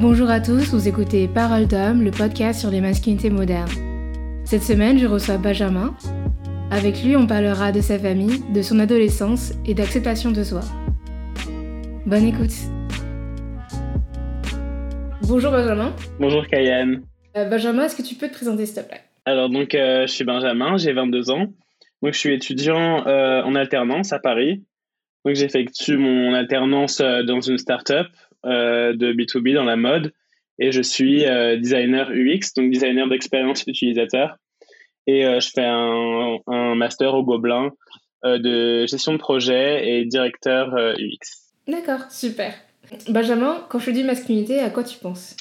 Bonjour à tous, vous écoutez Parole d'homme, le podcast sur les masculinités modernes. Cette semaine, je reçois Benjamin. Avec lui, on parlera de sa famille, de son adolescence et d'acceptation de soi. Bonne écoute. Bonjour Benjamin. Bonjour Kayane. Euh, Benjamin, est-ce que tu peux te présenter s'il te plaît? Alors donc, euh, je suis Benjamin, j'ai 22 ans. Donc je suis étudiant euh, en alternance à Paris. Donc j'effectue mon alternance dans une start-up de B2B dans la mode et je suis designer UX, donc designer d'expérience utilisateur. Et je fais un, un, master au Gobelin de gestion de projet et directeur UX. D'accord, super. Benjamin, quand je dis masculinité, à quoi tu penses?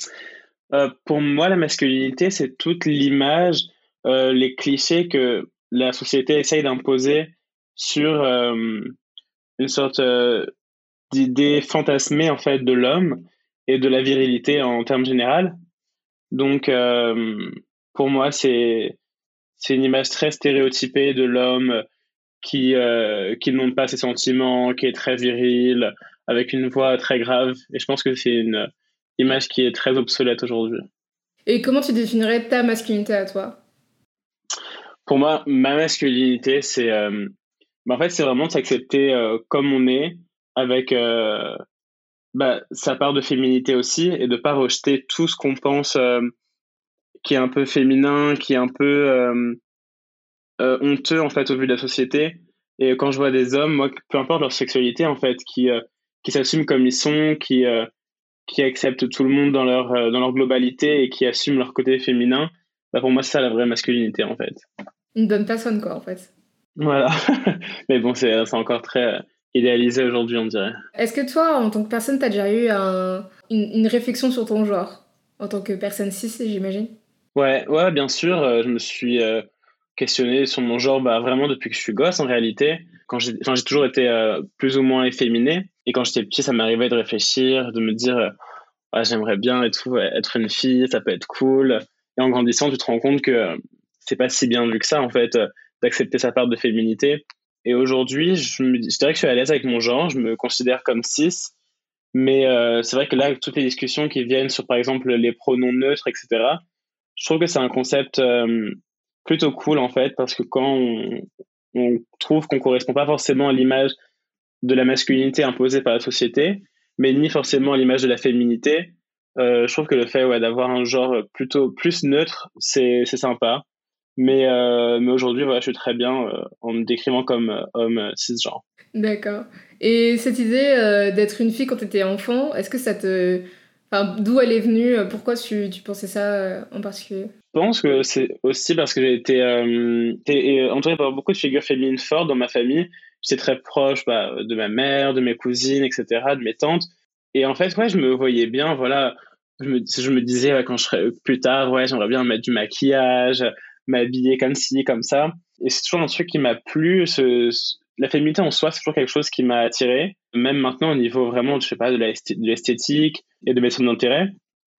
Euh, Pour moi, la masculinité, c'est toute l'image, euh, les clichés que la société essaye d'imposer sur euh, une sorte d'idée fantasmée en fait de l'homme et de la virilité en termes généraux. Donc, pour moi, c'est c'est une image très stéréotypée de l'homme qui qui ne montre pas ses sentiments, qui est très viril, avec une voix très grave. Et je pense que c'est une image qui est très obsolète aujourd'hui. Et comment tu définirais ta masculinité à toi? Pour moi, ma masculinité, c'est euh, bah, en fait, c'est vraiment de s'accepter euh, comme on est, avec euh, bah, sa part de féminité aussi, et de pas rejeter tout ce qu'on pense qui est un peu féminin, qui est un peu honteux en fait au vu de la société. Et quand je vois des hommes, moi, peu importe leur sexualité en fait, qui qui s'assument comme ils sont, qui, euh, qui acceptent tout le monde dans leur, euh, dans leur globalité et qui assument leur côté féminin, bah pour moi, c'est ça la vraie masculinité, en fait. Une bonne personne, quoi, en fait. Voilà. Mais bon, c'est encore très euh, idéalisé aujourd'hui, on dirait. Est-ce que toi, en tant que personne, tu as déjà eu un, une, une, réflexion sur ton genre En tant que personne cis, j'imagine? Ouais, ouais, bien sûr. je me suis questionné sur mon genre bah, vraiment depuis que je suis gosse, en réalité. Quand j'ai toujours été plus ou moins efféminé. Et quand j'étais petit, ça m'arrivait de réfléchir, de me dire, euh, j'aimerais bien et tout, être une fille, ça peut être cool. Et en grandissant, tu te rends compte que euh, c'est pas si bien vu que ça, en fait, euh, d'accepter sa part de féminité. Et aujourd'hui, je, dirais que je suis à l'aise avec mon genre, je me considère comme cis. Mais c'est vrai que là, toutes les discussions qui viennent sur, par exemple, les pronoms neutres, etc., je trouve que c'est un concept plutôt cool, en fait, parce que quand on, trouve qu'on correspond pas forcément à l'image de la masculinité imposée par la société, mais ni forcément à l'image de la féminité. Euh, je trouve que le fait d'avoir un genre plutôt plus neutre, c'est sympa. Mais, euh, mais aujourd'hui, voilà, je suis très bien euh, en me décrivant comme homme cisgenre. D'accord. Et cette idée d'être une fille quand tu étais enfant, est-ce que ça te. Enfin, d'où elle est venue Pourquoi tu, tu pensais ça en particulier? Je pense que c'est aussi parce que j'ai été, été entouré par beaucoup de figures féminines fortes dans ma famille j'étais très proche bah, de ma mère, de mes cousines, etc., de mes tantes. Et en fait, ouais, je me voyais bien, voilà. Je me, je me disais quand je serais plus tard, ouais, j'aimerais bien mettre du maquillage, m'habiller comme ci, comme ça. Et c'est toujours un truc qui m'a plu. La féminité en soi, c'est toujours quelque chose qui m'a attiré. Même maintenant, au niveau vraiment, je sais pas, de l'esthétique et de mes centres d'intérêt.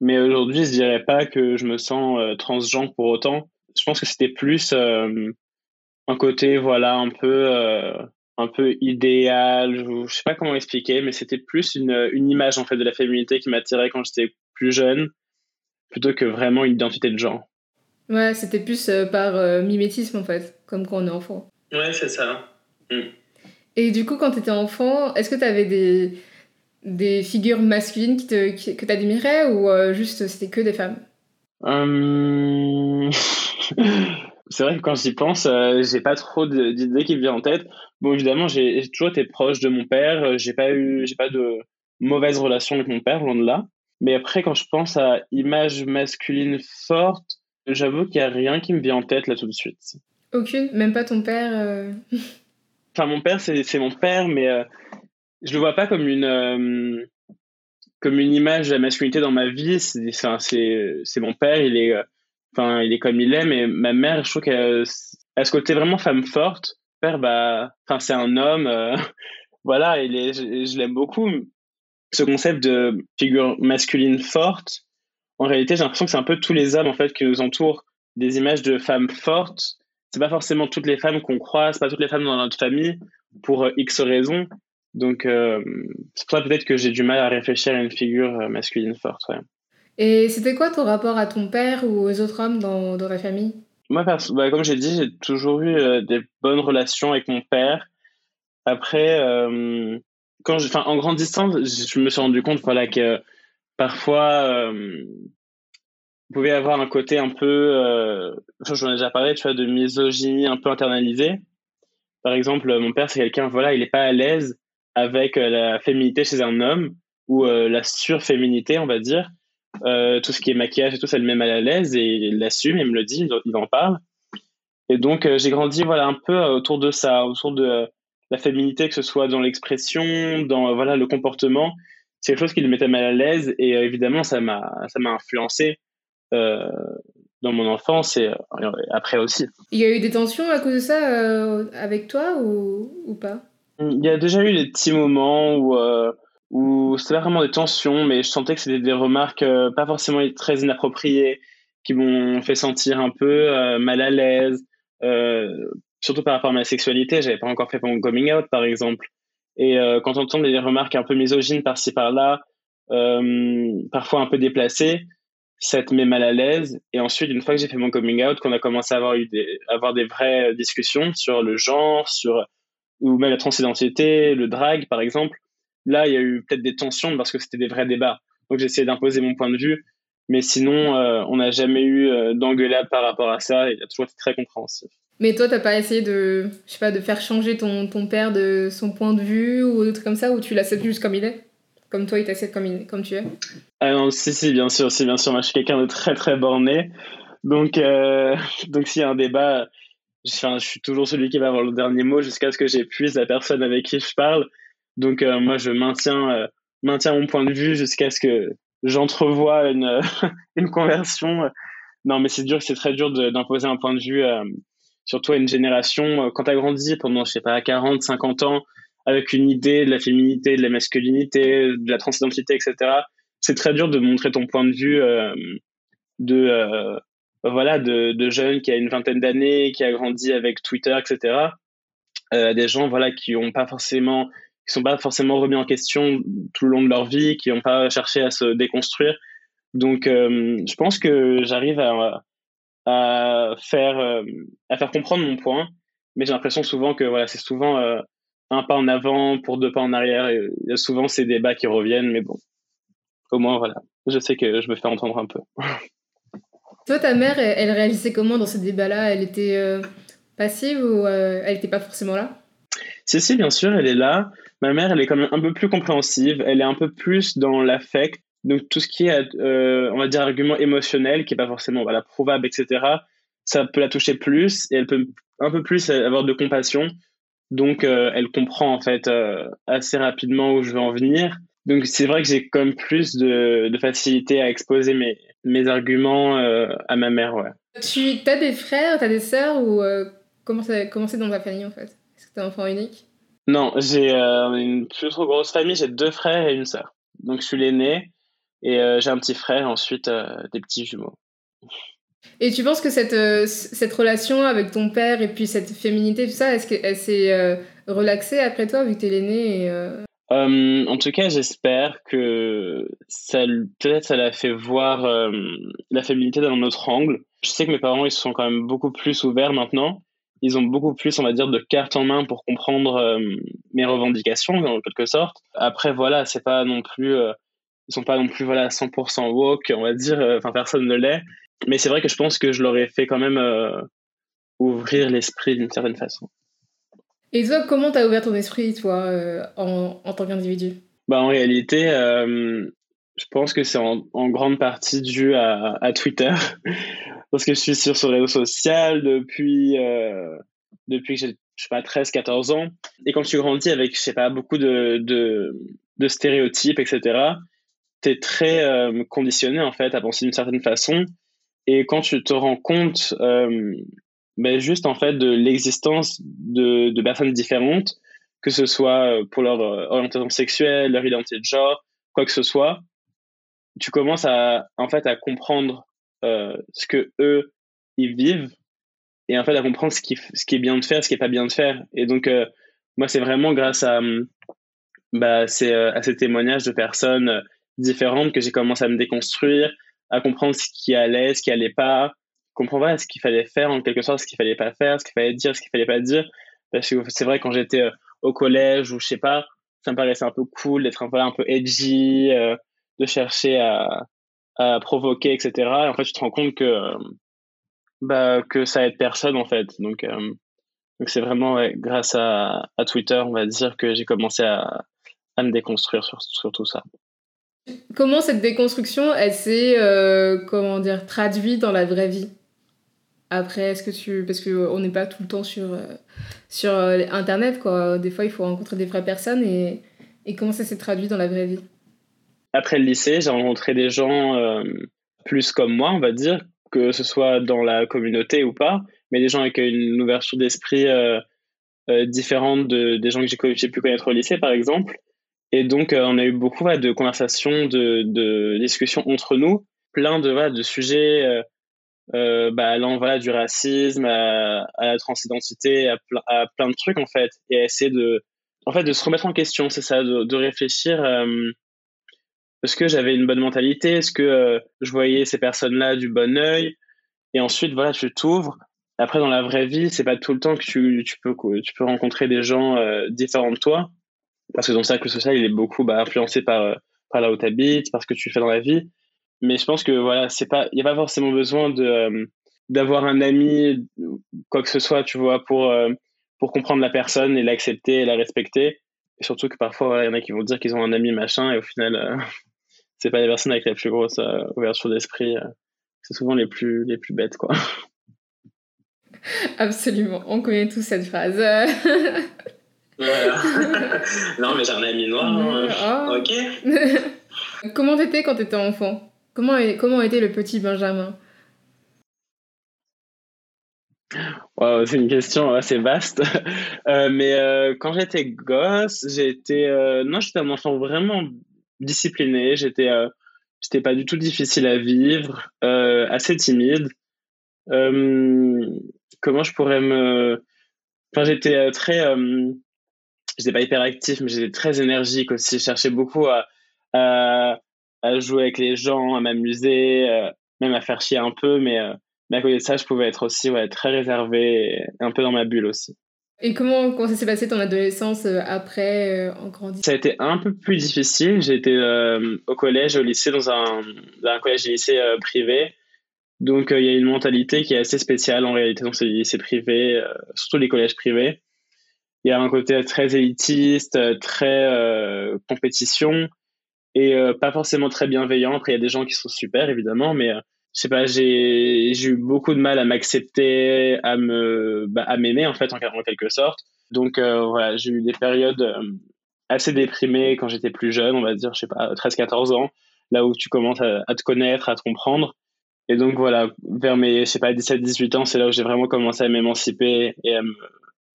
Mais aujourd'hui, je dirais pas que je me sens euh, transgenre pour autant. Je pense que c'était plus euh, un côté, voilà, un peu euh, un peu idéal, je, je sais pas comment expliquer, mais c'était plus une, une, image en fait de la féminité qui m'attirait quand j'étais plus jeune, plutôt que vraiment une identité de genre. Ouais, c'était plus euh, par euh, mimétisme en fait, comme quand on est enfant. Ouais, c'est ça. Mm. Et du coup, quand tu étais enfant, est-ce que tu avais des, des figures masculines qui te, qui, que tu admirais ou euh, juste c'était que des femmes? Hum... c'est vrai que quand j'y pense, euh, j'ai pas trop d'idées qui me viennent en tête. Bon, évidemment, j'ai toujours été proche de mon père. J'ai pas eu, j'ai pas de mauvaise relation avec mon père, loin de là. Mais après, quand je pense à image masculine forte, j'avoue qu'il y a rien qui me vient en tête là tout de suite. Aucune, même pas ton père. Euh... Enfin, mon père, c'est mon père, mais euh, je le vois pas comme une euh, comme une image de la masculinité dans ma vie. C'est mon père. Il est Enfin, il est comme il est, mais ma mère, je trouve qu'elle a ce côté vraiment femme forte. Père, bah, enfin, c'est un homme, euh, voilà, il est, je, l'aime beaucoup. Ce concept de figure masculine forte, en réalité, j'ai l'impression que c'est un peu tous les hommes en fait qui nous entourent des images de femmes fortes. C'est pas forcément toutes les femmes qu'on croise, pas toutes les femmes dans notre famille pour euh, X raisons. Donc, euh, c'est pour ça peut-être que j'ai du mal à réfléchir à une figure masculine forte. Ouais. Et c'était quoi ton rapport à ton père ou aux autres hommes dans, dans ta famille? Moi, bah, comme j'ai dit, j'ai toujours eu euh, des bonnes relations avec mon père. Après, euh, quand je, en grandissant, je me suis rendu compte voilà, que parfois, euh, vous pouvez avoir un côté un peu, euh, j'en ai déjà parlé, tu vois, de misogynie un peu internalisée. Par exemple, mon père, c'est quelqu'un, voilà, il n'est pas à l'aise avec la féminité chez un homme ou la surféminité, on va dire. Euh, tout ce qui est maquillage et tout, ça le met mal à l'aise et il l'assume, il me le dit, il en parle. Et donc, euh, j'ai grandi voilà, un peu euh, autour de ça, autour de la féminité, que ce soit dans l'expression, dans voilà, le comportement. C'est quelque chose qui le mettait mal à l'aise et évidemment, ça m'a influencé dans mon enfance et après aussi. Il y a eu des tensions à cause de ça avec toi ou, ou, pas? Il y a déjà eu des petits moments où où c'était vraiment des tensions, mais je sentais que c'était des remarques euh, pas forcément très inappropriées, qui m'ont fait sentir un peu euh, mal à l'aise, euh, surtout par rapport à ma sexualité. J'avais pas encore fait mon coming out, par exemple. Et quand on entend des remarques un peu misogynes par-ci par-là, parfois un peu déplacées, ça te met mal à l'aise. Et ensuite, une fois que j'ai fait mon coming out, qu'on a commencé à avoir eu des, avoir des vraies discussions sur le genre, sur ou même la transidentité, le drag, par exemple, Là, il y a eu peut-être des tensions parce que c'était des vrais débats. Donc essayé d'imposer mon point de vue. Mais sinon, euh, on n'a jamais eu euh, d'engueulade par rapport à ça. Il a toujours été très compréhensif. Mais toi, t'as pas essayé de, je sais pas, de faire changer ton, ton père de son point de vue ou d'autres comme ça, ou tu l'acceptes juste comme il est? Comme toi, il t'accepte comme, comme tu es? Ah non, si, si, bien sûr, si, bien sûr. Moi, je suis quelqu'un de très, très borné. Donc, euh, donc s'il y a un débat, je suis toujours celui qui va avoir le dernier mot jusqu'à ce que j'épuise la personne avec qui je parle. Donc euh, moi, je maintiens, euh, maintiens mon point de vue jusqu'à ce que j'entrevoie une, une conversion. Non, mais c'est dur, c'est très dur d'imposer un point de vue, surtout à une génération. Quand tu as grandi pendant, je sais pas, 40, 50 ans, avec une idée de la féminité, de la masculinité, de la transidentité, etc., c'est très dur de montrer ton point de vue de, voilà, de, de jeune qui a une vingtaine d'années, qui a grandi avec Twitter, etc., des gens voilà, qui n'ont pas forcément qui sont pas forcément remis en question tout le long de leur vie, qui n'ont pas cherché à se déconstruire. Donc, euh, je pense que j'arrive à, à faire euh, à faire comprendre mon point, mais j'ai l'impression souvent que voilà, c'est souvent euh, un pas en avant pour deux pas en arrière. Et il y a souvent ces débats qui reviennent, mais bon, au moins voilà, je sais que je me fais entendre un peu. Toi, ta mère, elle, réalisait comment dans ces débats-là? Elle était passive ou elle n'était pas forcément là? Si, si, bien sûr, elle est là. Ma mère, elle est quand même un peu plus compréhensive, elle est un peu plus dans l'affect. Donc tout ce qui est, euh, on va dire, argument émotionnel, qui n'est pas forcément voilà, prouvable, etc., ça peut la toucher plus et elle peut un peu plus avoir de compassion. Donc euh, elle comprend en fait euh, assez rapidement où je veux en venir. Donc c'est vrai que j'ai quand même plus de, de, facilité à exposer mes, mes arguments à ma mère. Ouais. Tu as des frères, tu as des sœurs ou comment c'est comment dans ta famille en fait? Est-ce que tu es enfant unique? Non, j'ai une plus trop grosse famille. J'ai deux frères et une sœur. Donc, je suis l'aîné et euh, j'ai un petit frère, ensuite euh, des petits jumeaux. Et tu penses que cette, cette relation avec ton père et puis cette féminité, tout ça, est-ce qu'elle s'est relaxée après toi, vu que t'es l'aîné En tout cas, j'espère que ça, peut-être ça l'a fait voir la féminité dans notre angle. Je sais que mes parents, ils sont quand même beaucoup plus ouverts maintenant ils ont beaucoup plus, on va dire, de cartes en main pour comprendre euh, mes revendications, en quelque sorte. Après, voilà, c'est pas non plus, euh, ils sont pas non plus, voilà, 100% woke, on va dire, euh, enfin, personne ne l'est. Mais c'est vrai que je pense que je leur ai fait quand même ouvrir l'esprit d'une certaine façon. Et toi, comment t'as ouvert ton esprit, toi, en, en, tant qu'individu? Bah, En réalité, je pense que c'est en, en, grande partie dû à, à Twitter parce que je suis sur ce réseau social depuis, euh, depuis que j'ai, je sais pas, 13, 14 ans. Et quand tu grandis avec, je sais pas, beaucoup de, de, de stéréotypes, etc., tu es très euh, conditionné, en fait, à penser d'une certaine façon. Et quand tu te rends compte, euh, ben juste, en fait, de l'existence de, personnes différentes, que ce soit pour leur orientation sexuelle, leur identité de genre, quoi que ce soit, tu commences à, en fait, à comprendre euh, ce que eux ils vivent et en fait à comprendre ce qui, ce qui est bien de faire, ce qui est pas bien de faire. Et donc euh, moi c'est vraiment grâce à bah, c'est, euh, à ces témoignages de personnes différentes que j'ai commencé à me déconstruire, à comprendre ce qui allait, ce qui allait pas, comprendre ce qu'il fallait faire en quelque sorte, ce qu'il fallait pas faire, ce qu'il fallait dire, ce qu'il fallait pas dire. Parce que c'est vrai, quand j'étais euh, au collège ou je sais pas, ça me paraissait un peu cool d'être un peu, un peu edgy, euh, de chercher à, à provoquer, etc. Et en fait, tu te rends compte que, euh, bah, que ça aide personne, en fait. Donc, donc c'est vraiment grâce à, à, Twitter, on va dire, que j'ai commencé à, à me déconstruire sur, sur tout ça. Comment cette déconstruction, elle s'est, comment dire, traduite dans la vraie vie? Après, est-ce que tu. Parce qu'on n'est pas tout le temps sur, euh, sur euh, Internet, quoi. Des fois, il faut rencontrer des vraies personnes et, et comment ça s'est traduit dans la vraie vie? Après le lycée, j'ai rencontré des gens euh, plus comme moi, on va dire, que ce soit dans la communauté ou pas, mais des gens avec une ouverture d'esprit différente de, des gens que j'ai pu connaître au lycée, par exemple. Et donc, on a eu beaucoup de conversations, de, discussions entre nous, plein de, sujets euh, bah, allant voilà, du racisme à, la transidentité, à, plein de trucs en fait, et à essayer de, en fait, de se remettre en question, c'est ça, de, réfléchir. Euh, est-ce que j'avais une bonne mentalité Est-ce que euh, je voyais ces personnes-là du bon œil Et ensuite, voilà, tu t'ouvres. Après, dans la vraie vie, c'est pas tout le temps que tu, peux, rencontrer des gens euh, différents de toi, parce que dans le cercle social, il est beaucoup bah, influencé par, par là où tu habites, par ce que tu fais dans la vie. Mais je pense que voilà c'est pas il y a pas forcément besoin de euh, d'avoir un ami quoi que ce soit tu vois pour euh, pour comprendre la personne et l'accepter et la respecter. Surtout que parfois il y en a qui vont dire qu'ils ont un ami machin et au final euh, c'est pas les personnes avec la plus grosse ouverture d'esprit c'est souvent les plus les plus bêtes quoi. Absolument. On connaît tous cette phrase. non mais j'ai un ami noir hein. oh. ok comment t'étais quand t'étais enfant? Comment, comment était le petit Benjamin? C'est une question assez vaste. Euh, mais euh, quand j'étais gosse, j'étais euh, non, j'étais un enfant vraiment discipliné. J'étais j'étais pas du tout difficile à vivre, assez timide. comment je pourrais me Enfin, j'étais très j'étais pas hyper actif, mais j'étais très énergique aussi. Je cherchais beaucoup à à jouer avec les gens, à m'amuser, euh, même à faire chier un peu. Mais, euh, mais à côté de ça, je pouvais être aussi ouais, très réservé et un peu dans ma bulle aussi. Et comment, comment ça s'est passé ton adolescence euh, après, en grandissant? Ça a été un peu plus difficile. J'ai été au collège, au lycée, dans un, dans un collège et lycée privé. Donc, il y a une mentalité qui est assez spéciale en réalité dans ces lycées privés, surtout les collèges privés. Il y a un côté très élitiste, très compétition et euh, pas forcément très bienveillant. Après, il y a des gens qui sont super, évidemment, mais euh, je sais pas, j'ai eu beaucoup de mal à m'accepter, à me, bah, à m'aimer en fait en, quelque sorte. Donc euh, voilà, j'ai eu des périodes assez déprimées quand j'étais plus jeune, on va dire, je sais pas, 13-14 ans, là où tu commences à, te connaître, à te comprendre. Et donc voilà, vers mes, je sais pas, 17-18 ans, c'est là où j'ai vraiment commencé à m'émanciper et à me,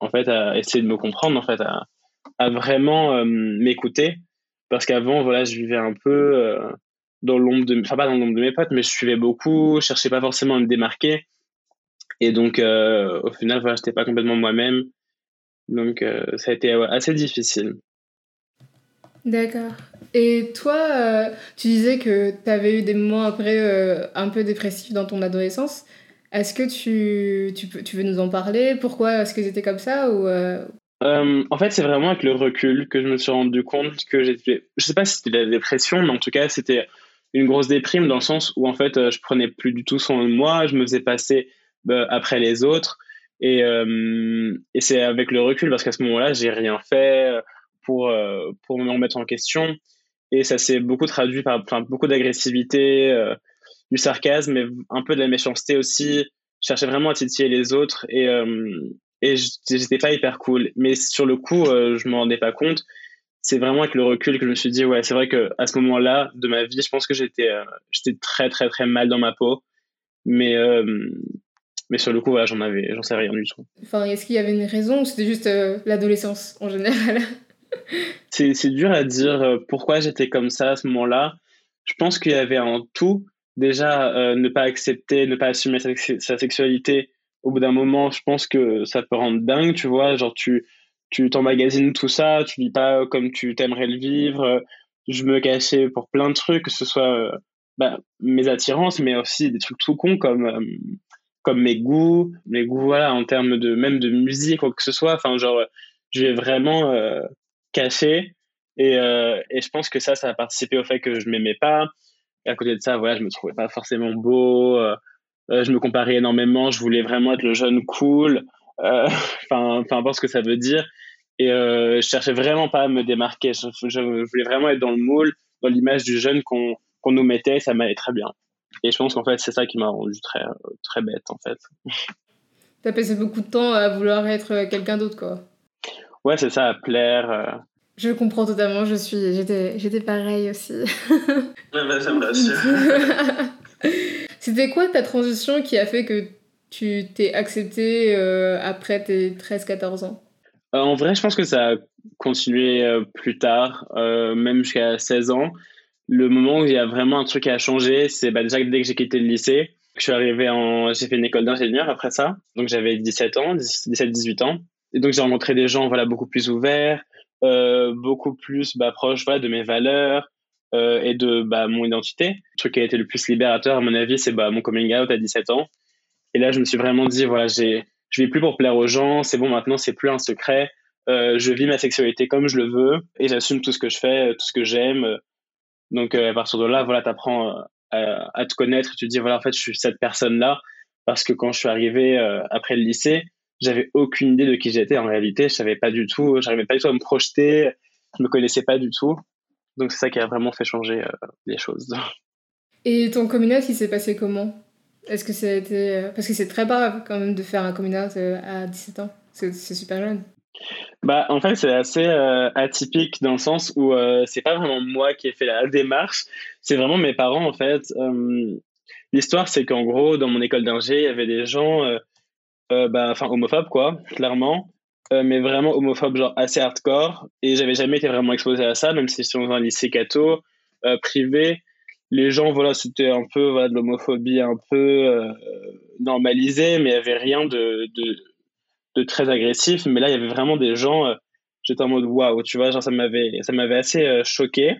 en fait, à essayer de me comprendre, en fait, à, vraiment m'écouter parce qu'avant, voilà, je vivais un peu euh, dans l'ombre de, enfin pas dans l'ombre de mes potes, mais je suivais beaucoup, je cherchais pas forcément à me démarquer. Et donc, euh, au final, voilà, j'étais pas complètement moi-même. Donc, euh, ça a été assez difficile. D'accord. Et toi, tu disais que tu avais eu des moments après un peu dépressifs dans ton adolescence. Est-ce que tu, tu, peux, tu veux nous en parler? Pourquoi est-ce que c'était comme ça ou, euh, en fait, c'est vraiment avec le recul que je me suis rendu compte que j'étais. Je sais pas si c'était la dépression, mais en tout cas, c'était une grosse déprime dans le sens où en fait, euh, je prenais plus du tout soin de moi, je me faisais passer bah, après les autres. Et, euh, et c'est avec le recul, parce qu'à ce moment-là, j'ai rien fait pour, pour me remettre en question. Et ça s'est beaucoup traduit par beaucoup d'agressivité, du sarcasme, mais un peu de la méchanceté aussi. Je cherchais vraiment à titiller les autres. Et, et j'étais pas hyper cool. Mais sur le coup, euh, je m'en rendais pas compte. C'est vraiment avec le recul que je me suis dit, ouais, c'est vrai que à ce moment-là de ma vie, je pense que j'étais euh, j'étais très, très, très mal dans ma peau. Mais, euh, mais sur le coup, voilà, j'en avais, j'en sais rien du tout. Enfin, est-ce qu'il y avait une raison ou c'était juste l'adolescence en général? C'est dur à dire pourquoi j'étais comme ça à ce moment-là. Je pense qu'il y avait un tout. Déjà, ne pas accepter, ne pas assumer sa sexualité au bout d'un moment, je pense que ça peut rendre dingue, tu vois. Genre, tu tu t'emmagasines tout ça, tu vis pas comme tu t'aimerais le vivre. Je me cachais pour plein de trucs, que ce soit euh, bah, mes attirances, mais aussi des trucs tout cons comme, euh, comme mes goûts, mes goûts, voilà, en termes de même de musique, quoi que ce soit. Enfin, genre, je vais vraiment euh, cacher. Et, euh, et je pense que ça, ça a participé au fait que je m'aimais pas. Et à côté de ça, voilà, je me trouvais pas forcément beau. je me comparais énormément. Je voulais vraiment être le jeune cool. Enfin, peu importe ce que ça veut dire. Et je cherchais vraiment pas à me démarquer. Je, je, voulais vraiment être dans le moule, dans l'image du jeune qu'on qu'on nous mettait, ça m'allait très bien. Et je pense qu'en fait, c'est ça qui m'a rendu très, très bête, en fait. T'as passé beaucoup de temps à vouloir être quelqu'un d'autre, quoi. Ouais, c'est ça, à plaire. Euh. Je comprends totalement, je suis, j'étais, j'étais pareil aussi. bah, ça me rassure. C'était quoi ta transition qui a fait que tu t'es accepté euh, après tes 13-14 ans? Euh, En vrai, je pense que ça a continué plus tard, même jusqu'à 16 ans le moment où il y a vraiment un truc à changer, c'est bah, déjà dès que j'ai quitté le lycée. Je suis arrivé en. J'ai fait une école d'ingénieur après ça. Donc j'avais 17 ans, 17-18 ans. Et donc j'ai rencontré des gens voilà, beaucoup plus ouverts, euh, beaucoup plus bah, proches voilà, de mes valeurs euh, et de bah, mon identité. Le truc qui a été le plus libérateur, à mon avis, c'est bah, mon coming out à 17 ans. Et là, je me suis vraiment dit voilà, j'ai, je vis plus pour plaire aux gens, c'est bon, maintenant, c'est plus un secret. Euh, je vis ma sexualité comme je le veux et j'assume tout ce que je fais, tout ce que j'aime donc, à partir de là, voilà, tu apprends euh, à, te connaître. Tu te dis, voilà, en fait, je suis cette personne-là. Parce que quand je suis arrivé après le lycée, j'avais aucune idée de qui j'étais en réalité. Je savais pas du tout, j'arrivais pas du tout à me projeter. Je me connaissais pas du tout. Donc, c'est ça qui a vraiment fait changer les choses. Et ton communauté, il s'est passé comment? Est-ce que ça a été. Parce que c'est très grave quand même de faire un communauté à 17 ans. C'est super jeune. Bah, en fait, c'est assez euh, atypique dans le sens où euh, c'est pas vraiment moi qui ai fait la démarche, c'est vraiment mes parents en fait. Euh, l'histoire, c'est qu'en gros, dans mon école d'ingé, il y avait des gens, bah, enfin homophobes quoi, clairement, mais vraiment homophobes genre assez hardcore. Et j'avais jamais été vraiment exposé à ça, même si j'étais dans un lycée catho privé. Les gens, voilà, c'était un peu de l'homophobie un peu normalisée, mais il y avait rien de, de de très agressif, mais là, il y avait vraiment des gens, euh, j'étais en mode waouh, tu vois, genre ça m'avait, ça m'avait assez euh, choqué.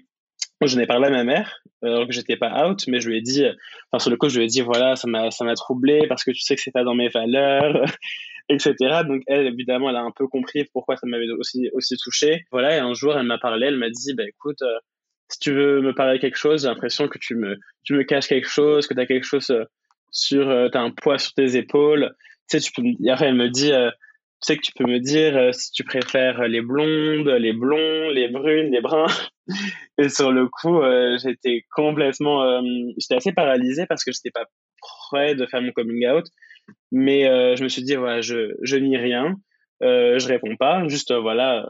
J'en ai parlé à ma mère, alors que j'étais pas out, mais je lui ai dit, euh, enfin, sur le coup, je lui ai dit, voilà, ça m'a, ça m'a troublé parce que tu sais que c'est pas dans mes valeurs, etc. Donc, elle, évidemment, elle a un peu compris pourquoi ça m'avait aussi, aussi touché. Voilà, et un jour, elle m'a parlé, elle m'a dit, bah, écoute, si tu veux me parler de quelque chose, j'ai l'impression que tu me, tu me caches quelque chose, que tu as quelque chose sur, tu as un poids sur tes épaules. Tu sais, tu peux, après, elle me dit, sais que tu peux me dire euh, si tu préfères les blondes, les blonds, les brunes, les bruns. Et sur le coup, euh, j'étais complètement, euh, j'étais assez paralysé parce que j'étais pas prêt de faire mon coming out. Mais je me suis dit, voilà, je, je nie rien, je réponds pas, juste voilà,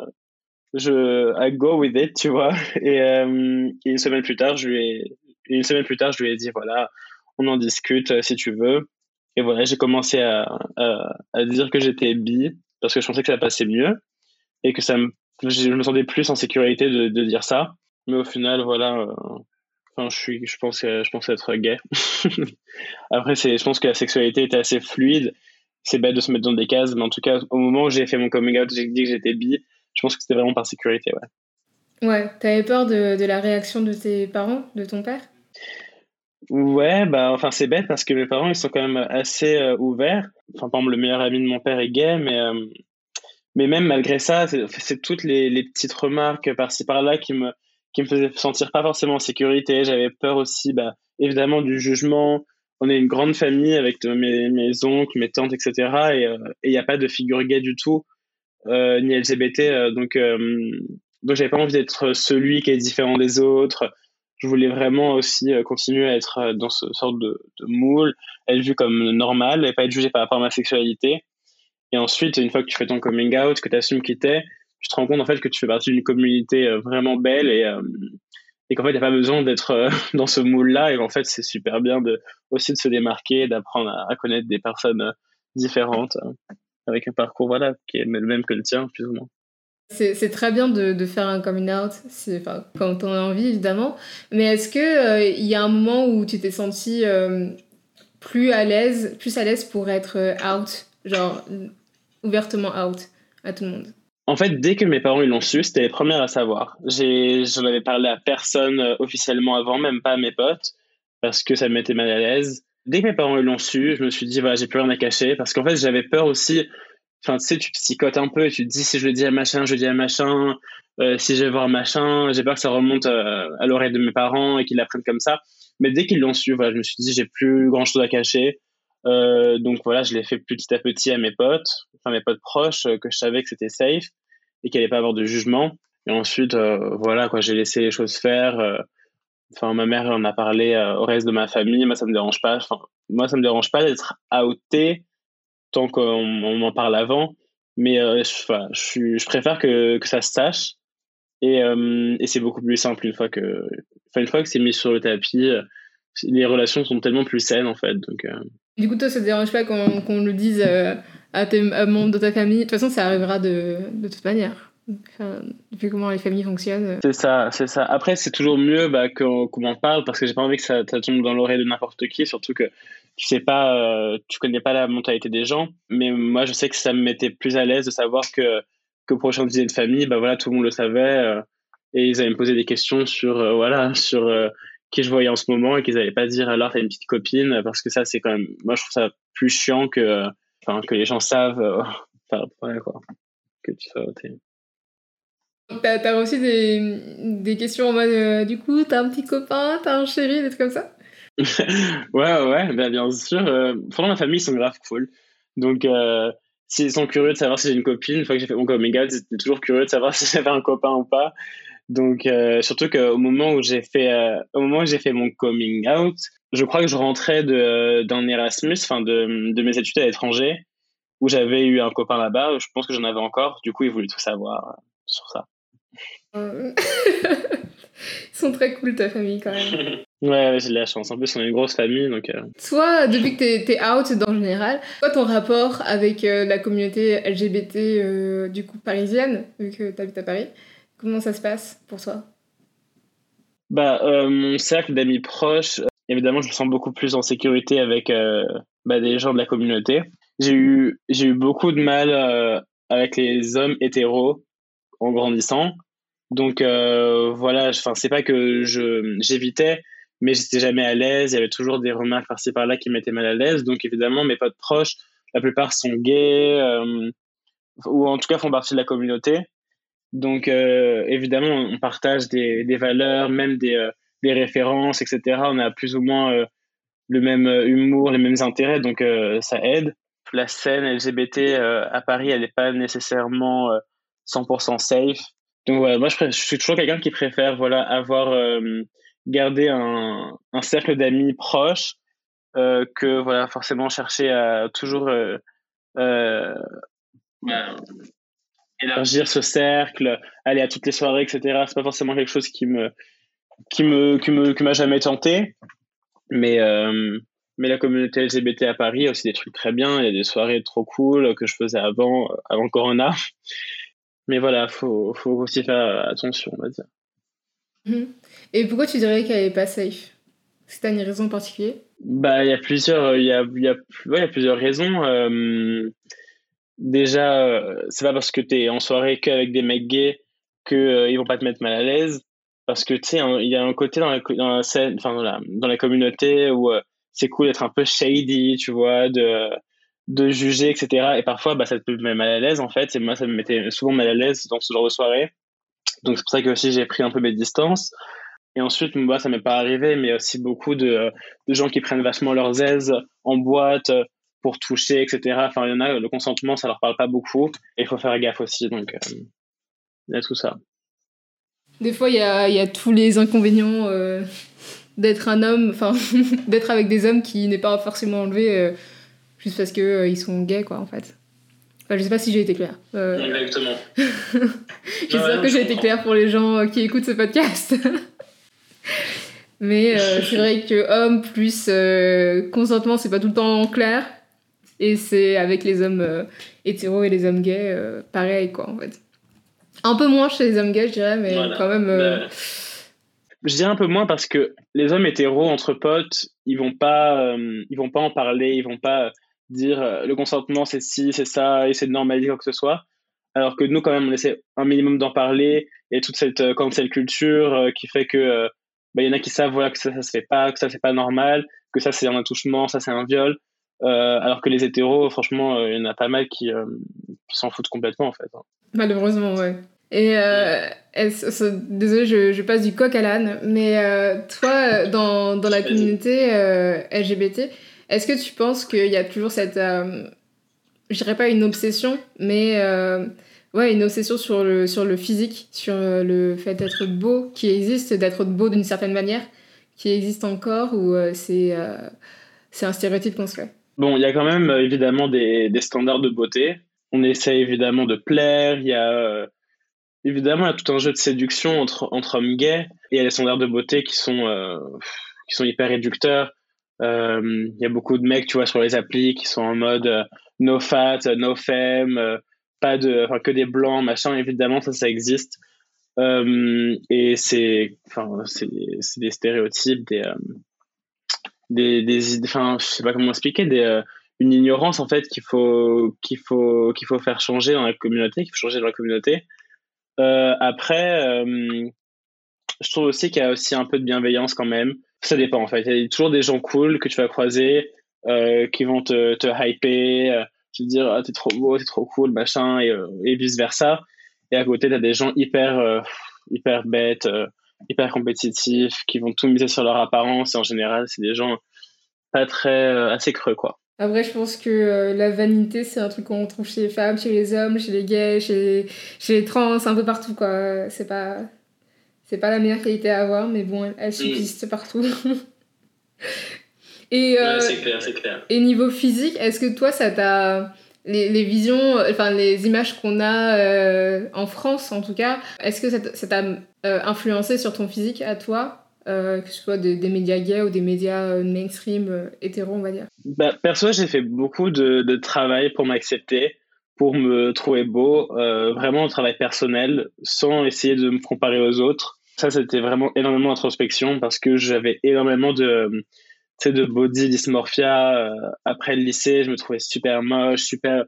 je I go with it, tu vois. Et, une semaine plus tard, je lui ai, une semaine plus tard, je lui ai dit, voilà, on en discute si tu veux. Et voilà, j'ai commencé à, à, à, dire que j'étais bi parce que je pensais que ça passait mieux et que ça je me sentais plus en sécurité de, dire ça. Mais au final, voilà, euh, je suis, je pense, je pense être gay. Après, je pense que la sexualité était assez fluide. C'est bête de se mettre dans des cases, mais en tout cas, au moment où j'ai fait mon coming out, j'ai dit que j'étais bi. Je pense que c'était vraiment par sécurité, ouais. T'avais peur de la réaction de tes parents, de ton père? Ouais, bah, enfin, c'est bête parce que mes parents, ils sont quand même assez euh, ouverts. Enfin, par exemple, le meilleur ami de mon père est gay, mais, euh, mais même malgré ça, c'est toutes les, les, petites remarques par-ci par-là qui me, qui me faisaient sentir pas forcément en sécurité. J'avais peur aussi, bah, évidemment, du jugement. On est une grande famille avec mes, mes oncles, mes tantes, etc. Et euh, il n'y a pas de figure gay du tout, ni LGBT. donc, donc j'avais pas envie d'être celui qui est différent des autres je voulais vraiment aussi euh, continuer à être euh, dans ce sorte de, moule, être vu comme normal et pas être jugé par rapport à ma sexualité. Et ensuite, une fois que tu fais ton coming out, que tu assumes qui t'es, tu te rends compte en fait que tu fais partie d'une communauté euh, vraiment belle et, qu'en fait, il n'y a pas besoin d'être dans ce moule-là et qu'en fait, c'est super bien aussi de se démarquer, d'apprendre à, connaître des personnes différentes avec un parcours voilà, qui est le même que le tien, plus ou moins. C'est très bien de, de, faire un coming out, enfin, quand on a envie évidemment. Mais est-ce qu'il euh, y a un moment où tu t'es senti euh, plus à l'aise, plus à l'aise pour être euh, out, genre ouvertement out à tout le monde? En fait, dès que mes parents ils l'ont su, c'était les premières à savoir. J'en avais parlé à personne officiellement avant, même pas à mes potes. parce que ça me mettait mal à l'aise. Dès que mes parents l'ont su, je me suis dit, voilà, j'ai plus rien à cacher parce qu'en fait, j'avais peur aussi. Enfin, tu sais, tu psychotes un peu et tu te dis, si je le dis à machin, je le dis à machin, euh, si je vais voir machin, j'ai peur que ça remonte euh, à l'oreille de mes parents et qu'ils l'apprennent comme ça. Mais dès qu'ils l'ont su, voilà, je me suis dit, j'ai plus grand chose à cacher. Euh, donc voilà, je l'ai fait petit à petit à mes potes, enfin mes potes proches, que je savais que c'était safe et qu'il allait pas avoir de jugement. Et ensuite, voilà, quoi, j'ai laissé les choses faire. Enfin, ma mère en a parlé au reste de ma famille. Moi, ça me dérange pas. Enfin, moi, ça me dérange pas d'être outé tant qu'on m'en parle avant. Mais je, je, je, préfère que, ça se sache et, euh, et c'est beaucoup plus simple une fois que, une fois que c'est mis sur le tapis. Euh, les relations sont tellement plus saines en fait. Donc, euh. Du coup, toi, ça te dérange pas qu'on le dise à tes membres de ta famille? De toute façon, ça arrivera de toute manière. Vu comment les familles fonctionnent. C'est ça, c'est ça. Après, c'est toujours mieux bah, qu'on en parle parce que j'ai pas envie que ça, tombe dans l'oreille de n'importe qui, surtout que tu sais pas, tu connais pas la mentalité des gens. Mais moi, je sais que ça me mettait plus à l'aise de savoir que qu'au prochain dîner de famille, bah voilà, tout le monde le savait euh, et ils allaient me poser des questions sur euh, voilà sur euh, qui je voyais en ce moment et qu'ils n'allaient pas dire alors t'as une petite copine parce que ça c'est quand même moi je trouve ça plus chiant que enfin que les gens savent enfin voilà quoi que tu sois T'as as reçu des, des questions en mode du coup t'as un petit copain, t'as un chéri, des trucs comme ça? Ouais ouais bah, bien sûr. Euh, pendant ma famille ils sont grave cool donc s'ils sont curieux de savoir si j'ai une copine, une fois que j'ai fait mon coming out, ils étaient toujours curieux de savoir si j'avais un copain ou pas. Donc, euh, surtout qu'au moment où j'ai fait, euh, moment où j'ai fait mon coming out, je crois que je rentrais de, d'un Erasmus, enfin de, de mes études à l'étranger, où j'avais eu un copain là-bas. Je pense que j'en avais encore. Du coup, ils voulaient tout savoir euh, sur ça. Ils sont très cool, ta famille, quand même. ouais, j'ai de la chance. En plus, on est une grosse famille, donc... Euh... Toi, depuis que t'es es out, dans le général, quoi ton rapport avec euh, la communauté LGBT, euh, du coup, parisienne, vu que t'habites à Paris? Comment ça se passe pour toi? Bah, mon cercle d'amis proches, évidemment, je me sens beaucoup plus en sécurité avec bah, des gens de la communauté. J'ai eu, eu beaucoup de mal avec les hommes hétéros en grandissant donc euh, voilà, enfin c'est pas que je j'évitais, mais j'étais jamais à l'aise. Il y avait toujours des remarques par-ci par-là qui m'étaient mal à l'aise. Donc évidemment, mes potes proches, la plupart sont gays euh, ou en tout cas font partie de la communauté. Donc euh, évidemment, on partage des, des valeurs, même des, des références, etc. On a plus ou moins le même humour, les mêmes intérêts, donc ça aide. La scène LGBT à Paris, elle n'est pas nécessairement 100% safe. Donc voilà, moi je, suis toujours quelqu'un qui préfère voilà avoir euh, gardé un, un cercle d'amis proches euh, que voilà forcément chercher à toujours euh, euh élargir ce cercle, aller à toutes les soirées, etc. C'est pas forcément quelque chose qui me qui me qui me qui m'a jamais tenté, mais mais la communauté LGBT à Paris a aussi des trucs très bien. Il y a des soirées trop cool que je faisais avant avant Corona. Mais voilà, faut, faut aussi faire attention, on va dire. Mhm. Et pourquoi tu dirais qu'elle est pas safe? Est-ce que tu as une raison particulière? Bah, il y a plusieurs, il y a, y, a, ouais, y a plusieurs raisons. Euh, déjà, euh, c'est pas parce que tu es en soirée qu'avec des mecs gays qu'ils euh, ils vont pas te mettre mal à l'aise. Parce que tu sais, il y a un côté dans la, dans la scène, enfin, dans la, dans la communauté où c'est cool d'être un peu shady, tu vois, de de juger, etc. Et parfois, bah, ça te met mal à l'aise, en fait. Et moi, ça me mettait souvent mal à l'aise dans ce genre de soirée. Donc, c'est pour ça que aussi j'ai pris un peu mes distances. Et ensuite, moi, ça m'est pas arrivé, mais aussi beaucoup de, gens qui prennent vachement leurs aises en boîte pour toucher, etc. Enfin, il y en a, le consentement, ça leur parle pas beaucoup. Et il faut faire gaffe aussi. Donc, euh, il y a tout ça. Des fois, il y a, y a, tous les inconvénients euh, d'être un homme, enfin, d'être avec des hommes qui n'est pas forcément enlevé. Euh, juste parce qu'ils euh, ils sont gays, quoi, en fait. Enfin, je sais pas si j'ai été claire. Euh... Exactement. J'espère que j'ai été claire pour les gens euh, qui écoutent ce podcast. Mais euh, c'est vrai que homme plus consentement, c'est pas tout le temps clair. Et c'est avec les hommes hétéros et les hommes gays, pareil, quoi, en fait. Un peu moins chez les hommes gays, je dirais, mais quand même. Bah, je dirais un peu moins parce que les hommes hétéros entre potes, ils vont pas, ils vont pas en parler, ils vont pas dire euh, le consentement c'est ci, c'est ça, essayer de normaliser quoi que ce soit. Alors que nous, quand même, on essaie un minimum d'en parler et toute cette euh, cancel culture euh, qui fait que bah, il y en a qui savent voilà, que ça, ça se fait pas, que ça, c'est pas normal, que ça, c'est un attouchement, ça, c'est un viol. Euh, alors que les hétéros, franchement, euh, il y en a pas mal qui, euh, qui s'en foutent complètement, en fait. Hein. Malheureusement, ouais. Et désolé, je, je, passe du coq à l'âne, mais toi, dans, dans la communauté LGBT, est-ce que tu penses qu'il y a toujours cette, je dirais pas une obsession, mais ouais, une obsession sur le, sur le physique, sur le fait d'être beau, qui existe, d'être beau d'une certaine manière, qui existe encore, ou c'est c'est un stéréotype qu'on se fait? Bon, il y a quand même évidemment des, des, standards de beauté. On essaie évidemment de plaire. Il y a euh, évidemment il y a tout un jeu de séduction entre, entre hommes gays. Et il y a les standards de beauté qui sont, euh, qui sont hyper réducteurs. Euh, il y a beaucoup de mecs, tu vois, sur les applis qui sont en mode no fat, no femme, pas de, enfin, que des blancs, machin. Évidemment, ça, ça existe. et c'est, enfin, c'est des stéréotypes, des des, des enfin, je sais pas comment expliquer, des, euh, une ignorance en fait qu'il faut qu'il faut qu'il faut faire changer dans la communauté, qu'il faut changer dans la communauté. Euh, après, euh, je trouve aussi qu'il y a aussi un peu de bienveillance quand même. Ça dépend en fait. Il y a toujours des gens cool que tu vas croiser, qui vont te, te hyper, te dire ah, t'es trop beau, t'es trop cool, machin, et, et vice versa. Et à côté, t'as des gens hyper hyper bêtes hyper compétitifs, qui vont tout miser sur leur apparence. Et en général, c'est des gens pas très euh, assez creux, quoi. Après, je pense que euh, la vanité, c'est un truc qu'on trouve chez les femmes, chez les hommes, chez les gays, chez chez les trans, un peu partout, quoi. C'est pas, c'est pas la meilleure qualité à avoir, mais bon, elle, mm. subsiste partout. et, euh, c'est clair, c'est clair. Et niveau physique, est-ce que toi, ça t'a les, les, visions, enfin les images qu'on a euh, en France en tout cas, est-ce que ça t'a euh, influencé sur ton physique à toi, euh, que ce soit des, des, médias gays ou des médias mainstream hétéro, on va dire? Bah, Perso, j'ai fait beaucoup de, de travail pour m'accepter, pour me trouver beau, vraiment un travail personnel, sans essayer de me comparer aux autres. Ça, c'était vraiment énormément d'introspection parce que j'avais énormément de de body dysmorphia euh, après le lycée. Je me trouvais super moche super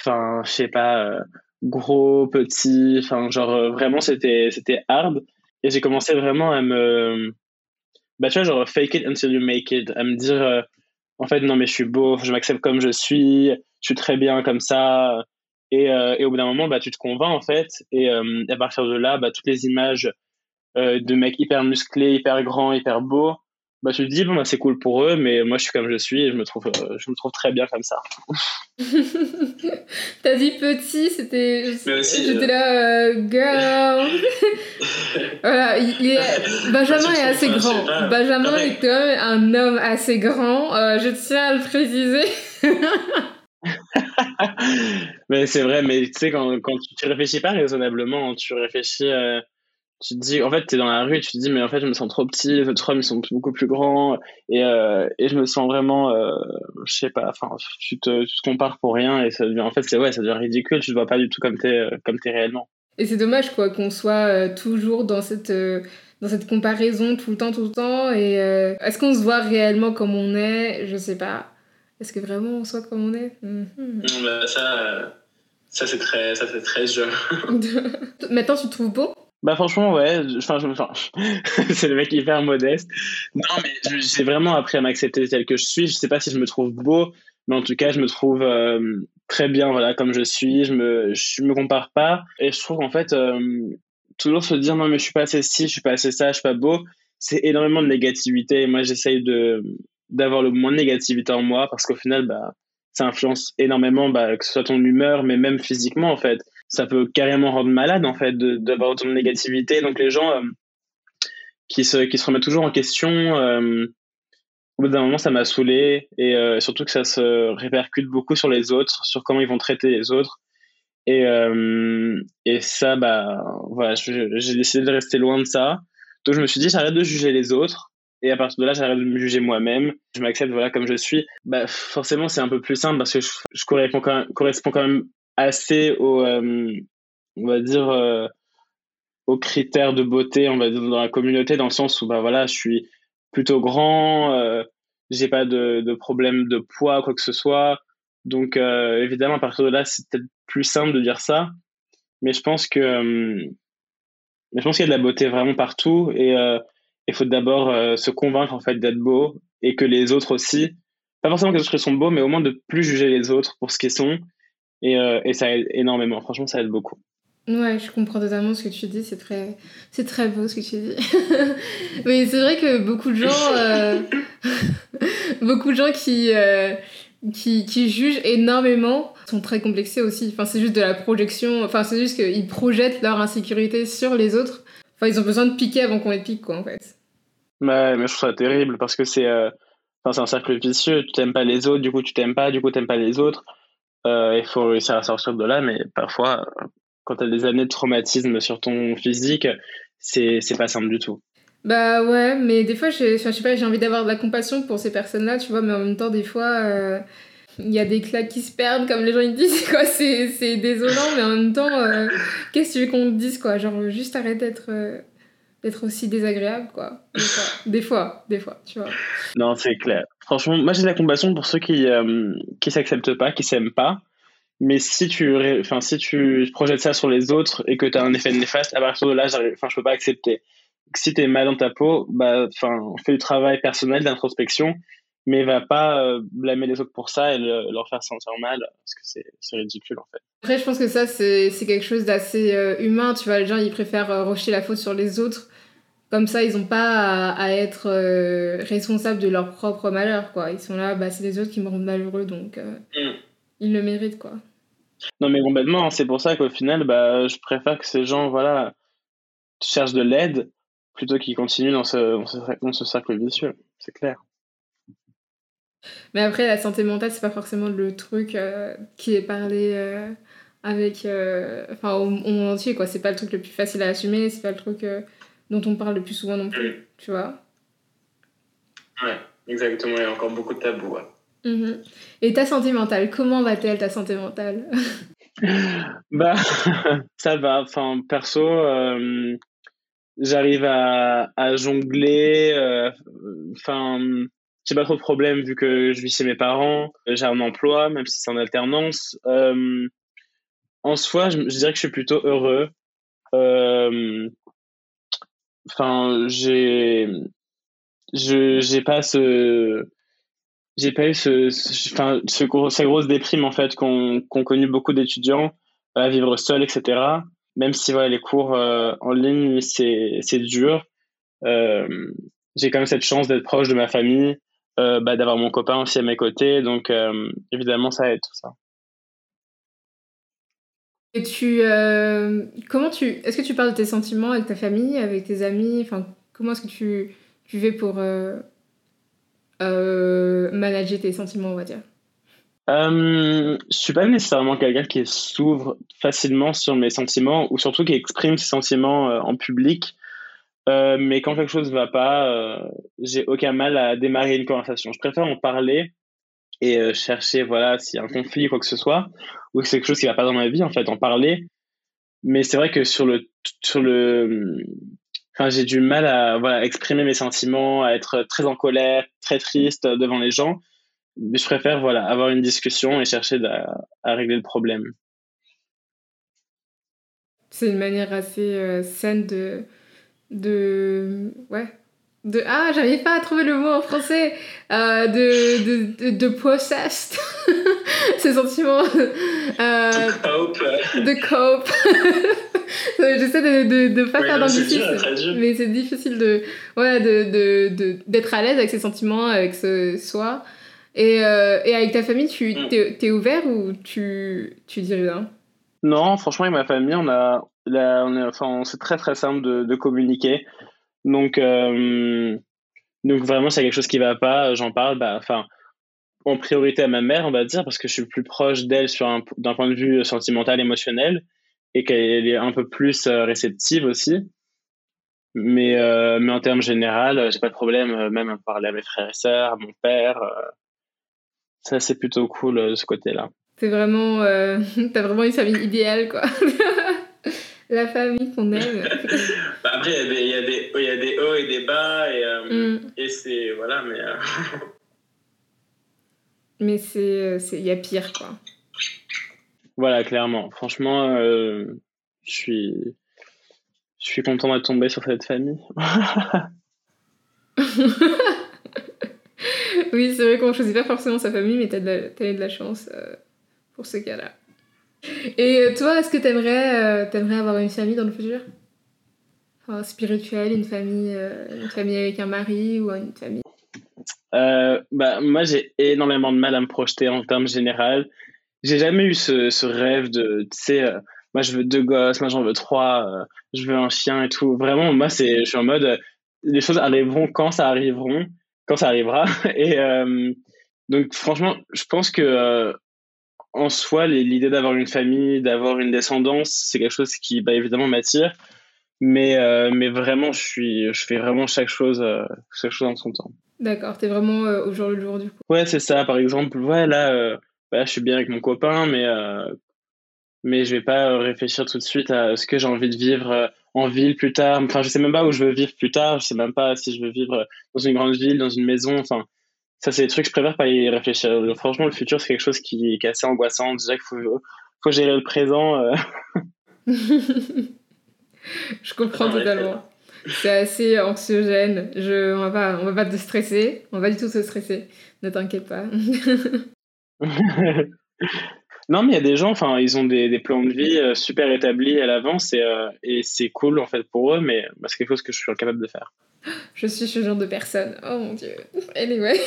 enfin je sais pas euh, gros petit. Enfin genre euh, vraiment c'était c'était hard. Et j'ai commencé vraiment à me bah tu vois genre fake it until you make it. À me dire en fait non mais je suis beau je m'accepte comme je suis je suis très bien comme ça. Et, et au bout d'un moment bah tu te convaincs en fait. Et, à partir de là bah toutes les images de mecs hyper musclés hyper grands hyper beaux bah, tu te dis, bon, bah, c'est cool pour eux, mais moi, je suis comme je suis et je me trouve, euh, je me trouve très bien comme ça. T'as dit petit, c'était. J'étais euh, là, euh, girl. voilà, il est... Benjamin est assez grand. Benjamin est quand même un homme assez grand. je tiens à le préciser. mais c'est vrai, mais tu sais, quand, quand tu réfléchis pas raisonnablement, tu réfléchis tu te dis, en fait, tu es dans la rue et tu te dis, mais en fait, je me sens trop petit, les autres hommes, ils sont beaucoup plus grands, et, euh, et je me sens vraiment, euh, je sais pas, enfin, tu te, tu te compares pour rien, et ça devient, en fait, c'est ouais, ça devient ridicule, tu te vois pas du tout comme tu es, euh, comme es réellement. Et c'est dommage, quoi, qu'on soit euh, toujours dans cette, dans cette comparaison tout le temps, tout le temps, et est-ce qu'on se voit réellement comme on est? Je sais pas. Est-ce que vraiment on soit comme on est? Mm-hmm. bah, Ça, ça c'est très, ça, c'est très jeune. Maintenant, tu te trouves beau? Bah franchement ouais, enfin, c'est le mec hyper modeste. Non mais j'ai vraiment appris à m'accepter tel que je suis. Je sais pas si je me trouve beau, mais en tout cas je me trouve euh, très bien voilà comme je suis. Je me je me compare pas et je trouve en fait euh, toujours se dire non mais je suis pas assez ci, je suis pas assez ça, je suis pas beau, c'est énormément de négativité. Et moi j'essaye de d'avoir le moins de négativité en moi parce qu'au final bah ça influence énormément bah, que ce soit ton humeur mais même physiquement en fait ça peut carrément rendre malade en fait d'avoir autant de négativité. Donc les gens euh, qui, se, qui se remettent toujours en question, euh, au bout d'un moment ça m'a saoulé et euh, surtout que ça se répercute beaucoup sur les autres, sur comment ils vont traiter les autres. Et, et ça, bah voilà, j'ai décidé de rester loin de ça. Donc je me suis dit j'arrête de juger les autres et à partir de là j'arrête de me juger moi-même je m'accepte voilà comme je suis bah forcément c'est un peu plus simple parce que je, je correspond, quand même, correspond quand même assez au, euh, on va dire, euh, aux critères de beauté, on va dire, dans la communauté, dans le sens où, bah voilà, je suis plutôt grand, euh, j'ai pas de, de problème de poids, quoi que ce soit. Donc, évidemment, à partir de là, c'est peut-être plus simple de dire ça. Mais je pense que, mais je pense qu'il y a de la beauté vraiment partout. Et, il faut d'abord se convaincre en fait d'être beau et que les autres aussi, pas forcément que les autres sont beaux, mais au moins de plus juger les autres pour ce qu'ils sont. Et, et ça aide énormément. Franchement, ça aide beaucoup. Ouais, je comprends totalement ce que tu dis, c'est très, c'est très beau ce que tu dis. Mais c'est vrai que beaucoup de gens, euh, beaucoup de gens qui, euh, qui, qui, jugent énormément sont très complexés aussi. Enfin, c'est juste de la projection, enfin, c'est juste qu'ils projettent leur insécurité sur les autres. Enfin, ils ont besoin de piquer avant qu'on les pique, quoi, en fait. Ouais, mais je trouve ça terrible parce que c'est, euh, enfin, c'est un cercle vicieux. Tu t'aimes pas les autres, du coup, tu t'aimes pas, du coup, t'aimes pas les autres. Il faut réussir à sortir de là, mais parfois, quand tu as des années de traumatisme sur ton physique, c'est pas simple du tout. Bah ouais, mais des fois, je, je sais pas, j'ai envie d'avoir de la compassion pour ces personnes-là, tu vois, mais en même temps, des fois, euh, il y a des claques qui se perdent, comme les gens ils disent, quoi, c'est désolant, mais en même temps, euh, qu'est-ce que tu veux qu'on te dise, quoi? Genre, juste arrête d'être euh, d'être aussi désagréable, quoi. Des fois, des fois, tu vois. Non, c'est clair. Franchement, moi j'ai de la compassion pour ceux qui, qui s'acceptent pas, qui s'aiment pas. Mais si tu, enfin, si tu projettes ça sur les autres et que tu as un effet néfaste, à partir de là, enfin, je peux pas accepter. Si tu es mal dans ta peau, bah, enfin, fais du travail personnel d'introspection, mais va pas euh, blâmer les autres pour ça et leur faire sentir mal, parce que c'est ridicule, en fait. Après, je pense que ça, c'est quelque chose d'assez euh, humain, tu vois, les gens, ils préfèrent euh, rejeter la faute sur les autres. Comme ça, ils n'ont pas à, être responsables de leur propre malheur, quoi. Ils sont là, bah, c'est les autres qui me rendent malheureux, donc... Mm ils le méritent, quoi. Non, mais complètement. C'est pour ça qu'au final, bah, je préfère que ces gens, voilà, cherchent de l'aide plutôt qu'ils continuent dans ce, dans ce, cercle vicieux. C'est clair. Mais après, la santé mentale, c'est pas forcément le truc euh, qui est parlé euh, avec. Euh, enfin, au, monde entier, quoi. C'est pas le truc le plus facile à assumer, c'est pas le truc dont on parle le plus souvent non plus, mm. tu vois. Ouais, exactement. Il y a encore beaucoup de tabous, ouais. Mhm. Et ta santé mentale, comment va-t-elle ta santé mentale? Bah, ça va. Enfin, perso, euh, j'arrive à, jongler. Euh, enfin, j'ai pas trop de problèmes vu que je vis chez mes parents. J'ai un emploi, même si c'est en alternance. Euh, en soi, je, dirais que je suis plutôt heureux. Enfin, j'ai, je, j'ai pas ce j'ai pas eu ce, enfin, ce, gros, cette grosse déprime en fait qu'ont connu beaucoup d'étudiants euh, à vivre seul, etc. Même si voilà, les cours euh, en ligne, c'est dur. Euh, j'ai quand même cette chance d'être proche de ma famille, bah, d'avoir mon copain aussi à mes côtés. Donc, évidemment, ça aide tout ça. Et tu, comment tu, est-ce que tu parles de tes sentiments avec ta famille, avec tes amis? Enfin, comment est-ce que tu, tu fais pour euh, manager tes sentiments, on va dire? Euh, Je suis pas nécessairement quelqu'un qui s'ouvre facilement sur mes sentiments ou surtout qui exprime ses sentiments euh, en public. Euh, mais quand quelque chose va pas, j'ai aucun mal à démarrer une conversation. Je préfère en parler et chercher voilà s'il y a un conflit quoi que ce soit ou que c'est quelque chose qui va pas dans ma vie en fait en parler mais c'est vrai que sur le sur le Enfin, j'ai du mal à voilà, exprimer mes sentiments, à être très en colère, très triste devant les gens. Mais je préfère voilà, avoir une discussion et chercher à, régler le problème. C'est une manière assez euh, saine de, de. Ouais. De, ah, j'arrive pas à trouver le mot en français. Euh, de, de, de, de possessed. Ces sentiments. Euh, de cope. De cope. J'essaie de, de, de pas faire d'anglicisme. Mais c'est difficile de, ouais, de, de, d'être à l'aise avec ses sentiments, avec ce soi. Et, euh, et avec ta famille, tu mm. t'es, es ouvert ou tu, tu dis rien? Non, franchement, avec ma famille, on a, on est, enfin, c'est très très simple de, de communiquer. Donc, euh, donc vraiment, s'il y a quelque chose qui va pas, j'en parle. Bah, enfin, en priorité à ma mère, on va dire, parce que je suis plus proche d'elle sur un, d'un point de vue sentimental, émotionnel et qu'elle est un peu plus euh, réceptive aussi. Mais, euh, mais en termes général, j'ai pas de problème euh, même à parler à mes frères et sœurs, à mon père. ça, c'est plutôt cool de ce côté-là. C'est vraiment. T'as vraiment une famille idéale, quoi. La famille qu'on aime. Bah, après, il y, a des, y a des hauts et des bas, et, mm. et c'est. Voilà, mais. mais c'est. Il y a pire, quoi. Voilà, clairement. Franchement, euh, je suis, je suis content d'être tombé sur cette famille. oui, c'est vrai qu'on choisit pas forcément sa famille, mais t'as de, la, de la chance euh, pour ce cas-là. Et euh, toi, est-ce que t'aimerais aimerais avoir une famille dans le futur? Enfin, Spirituelle, une famille, une famille avec un mari ou une famille? Bah, Moi, j'ai énormément de mal à me projeter en termes généraux. J'ai jamais eu ce, ce rêve de, tu sais, moi je veux deux gosses, moi j'en veux trois, je veux un chien et tout. Vraiment, moi, je suis en mode, les choses arriveront quand ça arriveront, quand ça arrivera. Et euh, donc, franchement, je pense que euh, en soi, l'idée d'avoir une famille, d'avoir une descendance, c'est quelque chose qui, bah, évidemment, m'attire. Mais, euh, mais vraiment, je, suis, je fais vraiment chaque chose, chaque chose en son temps. D'accord, t'es vraiment au jour le jour du coup. Ouais, c'est ça. Par exemple, ouais, là, bah, je suis bien avec mon copain, mais mais je vais pas réfléchir tout de suite à ce que j'ai envie de vivre en ville plus tard. Enfin, je sais même pas où je veux vivre plus tard. Je sais même pas si je veux vivre dans une grande ville, dans une maison. Enfin, ça, c'est des trucs, je préfère pas y réfléchir. Franchement, le futur, c'est quelque chose qui, est assez angoissant. Déjà qu'il faut, faut gérer le présent. Euh. je comprends totalement. C'est assez anxiogène. Je, on va pas, on va pas te stresser. On va du tout se stresser. Ne t'inquiète pas. Non, mais il y a des gens, enfin, ils ont des, des, plans de vie euh, super établis à l'avance et, euh, et c'est cool en fait pour eux, mais bah, c'est quelque chose que je suis incapable de faire. Je suis ce genre de personne. Oh mon dieu. Anyway.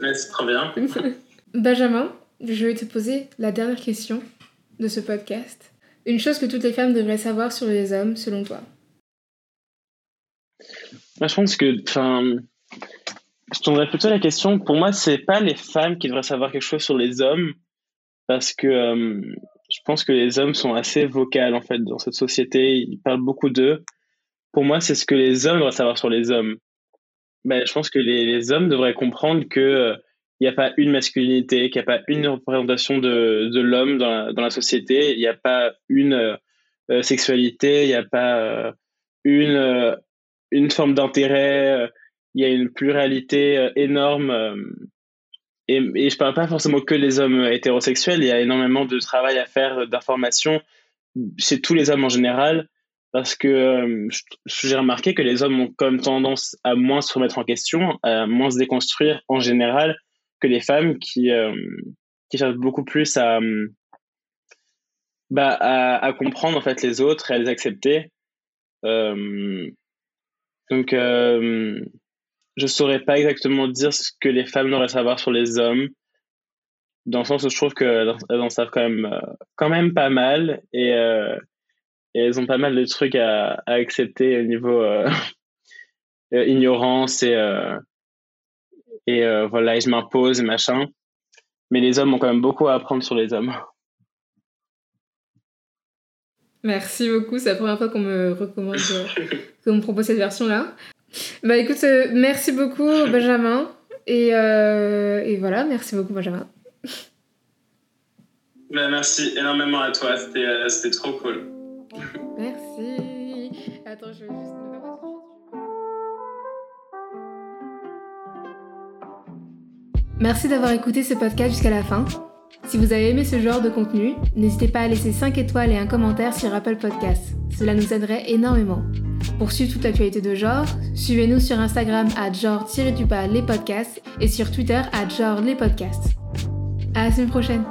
ouais, c'est trop bien. Benjamin, je vais te poser la dernière question de ce podcast. Une chose que toutes les femmes devraient savoir sur les hommes, selon toi Moi, je pense que, enfin, je tournerais plutôt la question. Pour moi, c'est pas les femmes qui devraient savoir quelque chose sur les hommes, parce que euh, je pense que les hommes sont assez vocaux en fait dans cette société. Ils parlent beaucoup d'eux. Pour moi, c'est ce que les hommes devraient savoir sur les hommes. Ben, je pense que les, les hommes devraient comprendre que euh, n'y a pas une masculinité, qu'il n'y a pas une représentation de, de l'homme dans dans la société, il n'y a pas une euh, sexualité, il n'y a pas une, une forme d'intérêt il y a une pluralité euh, énorme. Euh, et, et je parle pas forcément que les hommes hétérosexuels, il y a énormément de travail à faire euh, d'information chez tous les hommes en général, parce que j'ai remarqué que les hommes ont comme tendance à moins se remettre en question, à moins se déconstruire en général que les femmes qui, qui cherchent beaucoup plus à, bah, à, comprendre en fait les autres et à les accepter. Euh, donc, euh, je saurais pas exactement dire ce que les femmes devraient savoir sur les hommes, dans le sens où je trouve qu'elles en savent quand même, euh, quand même pas mal et, euh, et, elles ont pas mal de trucs à, à accepter au niveau euh, ignorance et, et voilà, et je m'impose et machin. Mais les hommes ont quand même beaucoup à apprendre sur les hommes. Merci beaucoup, c'est la première fois qu'on me recommande, qu'on me propose cette version-là. Bah écoute, euh, merci beaucoup Benjamin. Et, euh, et, voilà, merci beaucoup Benjamin. Bah, merci énormément à toi, c'était euh, trop cool. Merci. Attends, je vais juste... Merci d'avoir écouté ce podcast jusqu'à la fin. Si vous avez aimé ce genre de contenu, n'hésitez pas à laisser 5 étoiles et un commentaire sur Apple Podcasts. Cela nous aiderait énormément. Pour suivre toute l'actualité de genre, suivez-nous sur Instagram à genre-les podcasts et sur Twitter à genre les podcasts. À la semaine prochaine!